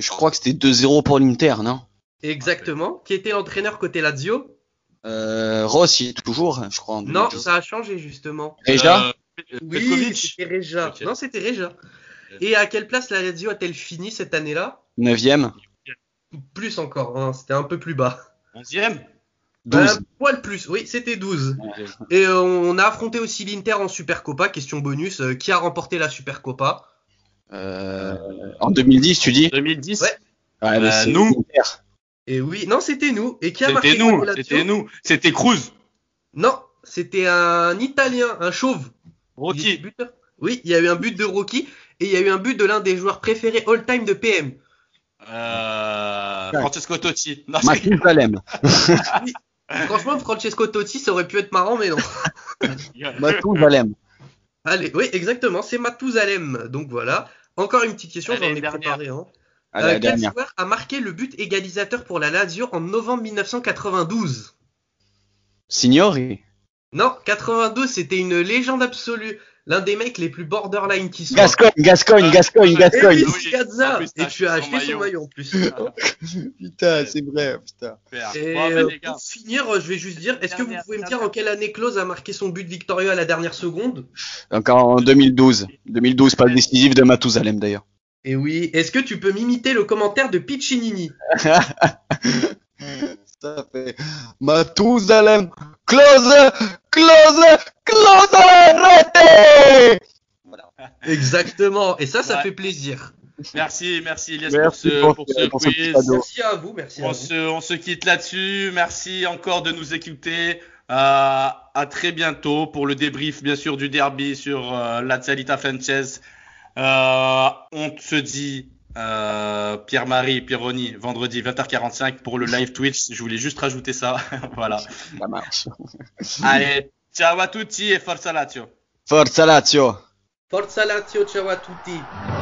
Speaker 2: je crois que c'était 2-0 pour l'Inter, non?
Speaker 3: Exactement. Qui était l'entraîneur côté Lazio?
Speaker 2: Euh, Ross, il est toujours, je crois. en
Speaker 3: Non,
Speaker 2: 2010.
Speaker 3: ça a changé justement.
Speaker 2: Déjà
Speaker 1: Euh,
Speaker 3: Oui, c'était Reja. Non, c'était Reja. Et à quelle place la Lazio a-t-elle fini cette année-là?
Speaker 2: 9ème,
Speaker 3: Plus encore, hein, c'était un peu plus bas.
Speaker 1: 11e
Speaker 2: 12.
Speaker 3: Un poil plus, oui, c'était 12. Et euh, on a affronté aussi l'Inter en Supercopa, question bonus. euh, qui a remporté la Supercopa
Speaker 2: Euh, en 2010, tu dis?
Speaker 1: 2010
Speaker 3: Ouais.
Speaker 2: Ouais,
Speaker 1: Euh,
Speaker 2: c'est
Speaker 1: nous.
Speaker 2: l'Inter.
Speaker 3: Et oui, non, c'était nous. Et qui a marqué
Speaker 1: nous, c'était nous, c'était Cruz.
Speaker 3: Non, c'était un Italien, un chauve.
Speaker 1: Rocky.
Speaker 3: buteur. Oui, il y a eu un but de Rocky et il y a eu un but de l'un des joueurs préférés all-time de PM.
Speaker 1: Euh. Francesco Totti. Non, c'est-
Speaker 2: Mathusalem.
Speaker 3: Franchement, Francesco Totti, ça aurait pu être marrant, mais non.
Speaker 2: Mathusalem.
Speaker 3: Allez, oui, exactement, c'est Matouzalem. Donc voilà. Encore une petite question, j'en ai
Speaker 1: dernière.
Speaker 3: préparé. Hein.
Speaker 2: Allez,
Speaker 3: Euh, quel
Speaker 2: dernière.
Speaker 3: joueur a marqué le but égalisateur pour la Lazio en novembre 1992
Speaker 2: Signori.
Speaker 3: Non, 92, c'était une légende absolue. L'un des mecs les plus borderline qui soit.
Speaker 2: Gascogne, Gascogne, Gascogne,
Speaker 3: Eh
Speaker 2: Gascogne.
Speaker 3: oui,
Speaker 1: Oui, plus,
Speaker 3: Et tu as
Speaker 1: acheté son maillot.
Speaker 3: en plus.
Speaker 2: Putain, c'est vrai, putain.
Speaker 3: Et
Speaker 1: Bon,
Speaker 3: euh,
Speaker 1: les gars.
Speaker 3: pour finir, je vais juste dire, est-ce que vous pouvez me dire en quelle année Klose a marqué son but victorieux à la dernière seconde?
Speaker 2: Encore en 2012. 2012, pas décisif de Mathusalem d'ailleurs.
Speaker 3: Et oui, est-ce que tu peux m'imiter le commentaire de Piccinini?
Speaker 2: Ça fait Mathusalem. Close, close,
Speaker 3: Exactement, et ça, ça
Speaker 1: Ouais.
Speaker 3: fait plaisir.
Speaker 1: Merci, merci Elias
Speaker 2: Merci
Speaker 1: pour ce,
Speaker 2: pour
Speaker 1: ce-
Speaker 2: pour ce
Speaker 1: quiz.
Speaker 2: petit cadeau.
Speaker 3: Merci à vous, merci à
Speaker 1: On
Speaker 3: vous.
Speaker 1: se, on se quitte là-dessus. Merci encore de nous écouter. Euh, à très bientôt pour le débrief, bien sûr, du derby sur euh, la Salita Sanchez. Euh, on se dit euh, Pierre-Marie Pironi vendredi 20h45 pour le live Twitch. Je voulais juste rajouter ça. voilà.
Speaker 2: Ça marche.
Speaker 1: Allez, ciao à tutti et forza Lazio.
Speaker 2: Forza Lazio.
Speaker 3: Forza Lazio, ciao a tutti.